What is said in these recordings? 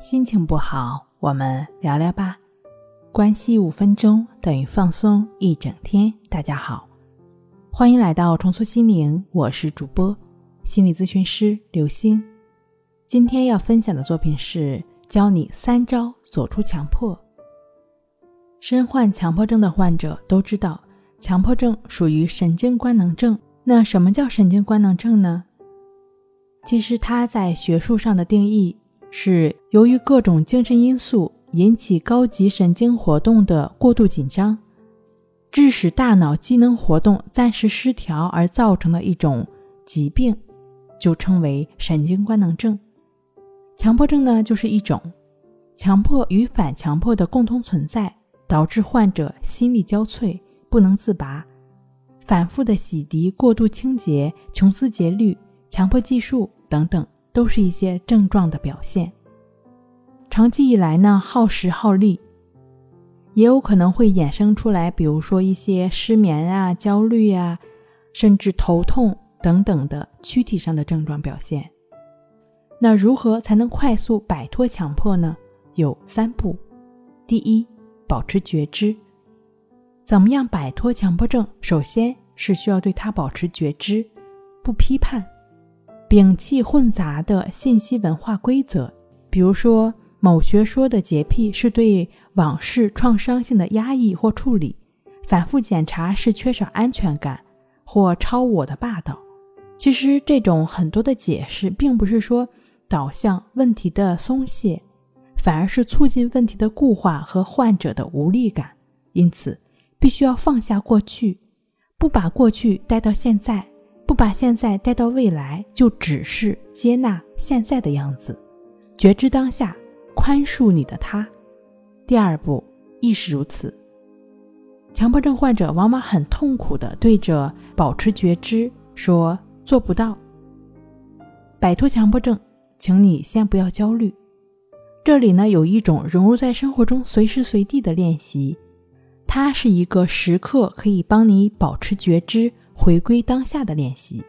心情不好，我们聊聊吧。关系五分钟等于放松一整天。大家好，欢迎来到重塑心灵，我是主播心理咨询师刘星。今天要分享的作品是教你三招走出强迫。身患强迫症的患者都知道，强迫症属于神经官能症。那什么叫神经官能症呢？其实它在学术上的定义。是由于各种精神因素引起高级神经活动的过度紧张，致使大脑机能活动暂时失调而造成的一种疾病，就称为神经官能症。强迫症呢，就是一种强迫与反强迫的共同存在，导致患者心力交瘁、不能自拔，反复的洗涤、过度清洁、穷思竭虑、强迫计数等等。都是一些症状的表现。长期以来呢，耗时耗力，也有可能会衍生出来，比如说一些失眠啊、焦虑啊，甚至头痛等等的躯体上的症状表现。那如何才能快速摆脱强迫呢？有三步：第一，保持觉知。怎么样摆脱强迫症？首先是需要对它保持觉知，不批判。摒弃混杂的信息文化规则，比如说某学说的洁癖是对往事创伤性的压抑或处理，反复检查是缺少安全感或超我的霸道。其实这种很多的解释，并不是说导向问题的松懈，反而是促进问题的固化和患者的无力感。因此，必须要放下过去，不把过去带到现在。不把现在带到未来，就只是接纳现在的样子，觉知当下，宽恕你的他。第二步亦是如此。强迫症患者往往很痛苦地对着保持觉知说做不到。摆脱强迫症，请你先不要焦虑。这里呢有一种融入在生活中随时随地的练习，它是一个时刻可以帮你保持觉知。回归当下的练习，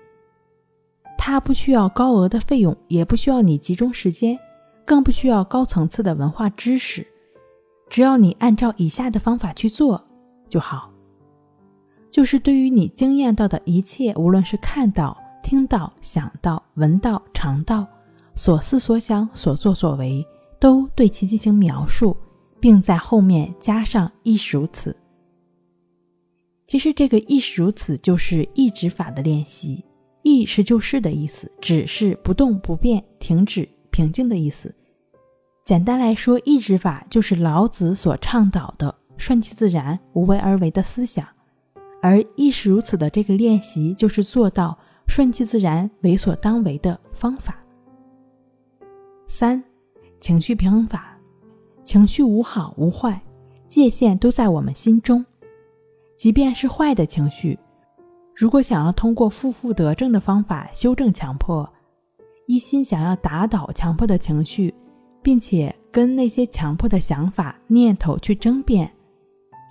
它不需要高额的费用，也不需要你集中时间，更不需要高层次的文化知识。只要你按照以下的方法去做就好。就是对于你经验到的一切，无论是看到、听到、想到、闻到、尝到，所思所想、所作所为，都对其进行描述，并在后面加上“亦是如此”。其实这个亦是如此，就是意止法的练习。意是就是的意思，止是不动不变、停止、平静的意思。简单来说，意止法就是老子所倡导的顺其自然、无为而为的思想。而亦是如此的这个练习，就是做到顺其自然、为所当为的方法。三、情绪平衡法，情绪无好无坏，界限都在我们心中。即便是坏的情绪，如果想要通过负负得正的方法修正强迫，一心想要打倒强迫的情绪，并且跟那些强迫的想法、念头去争辩，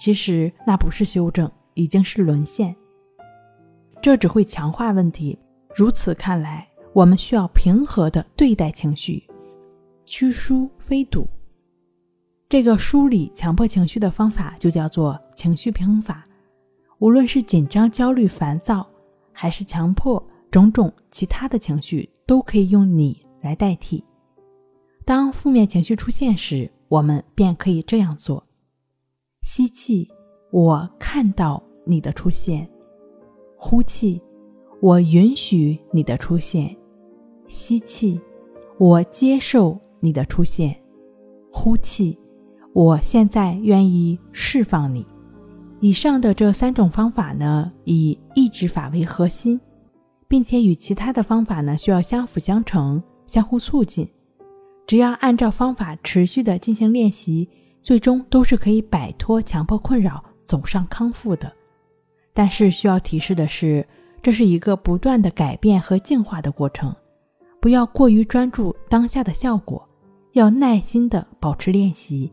其实那不是修正，已经是沦陷。这只会强化问题。如此看来，我们需要平和的对待情绪，驱疏非堵。这个梳理强迫情绪的方法就叫做情绪平衡法。无论是紧张、焦虑、烦躁，还是强迫，种种其他的情绪，都可以用你来代替。当负面情绪出现时，我们便可以这样做：吸气，我看到你的出现；呼气，我允许你的出现；吸气，我接受你的出现；呼气，我现在愿意释放你。以上的这三种方法呢，以抑制法为核心，并且与其他的方法呢需要相辅相成、相互促进。只要按照方法持续的进行练习，最终都是可以摆脱强迫困扰，走上康复的。但是需要提示的是，这是一个不断的改变和进化的过程，不要过于专注当下的效果，要耐心的保持练习。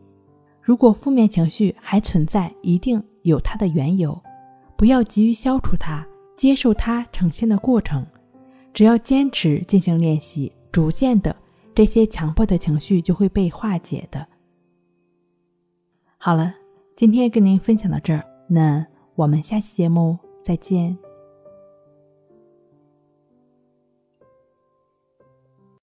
如果负面情绪还存在，一定。有它的缘由，不要急于消除它，接受它呈现的过程。只要坚持进行练习，逐渐的这些强迫的情绪就会被化解的。好了，今天跟您分享到这儿，那我们下期节目再见。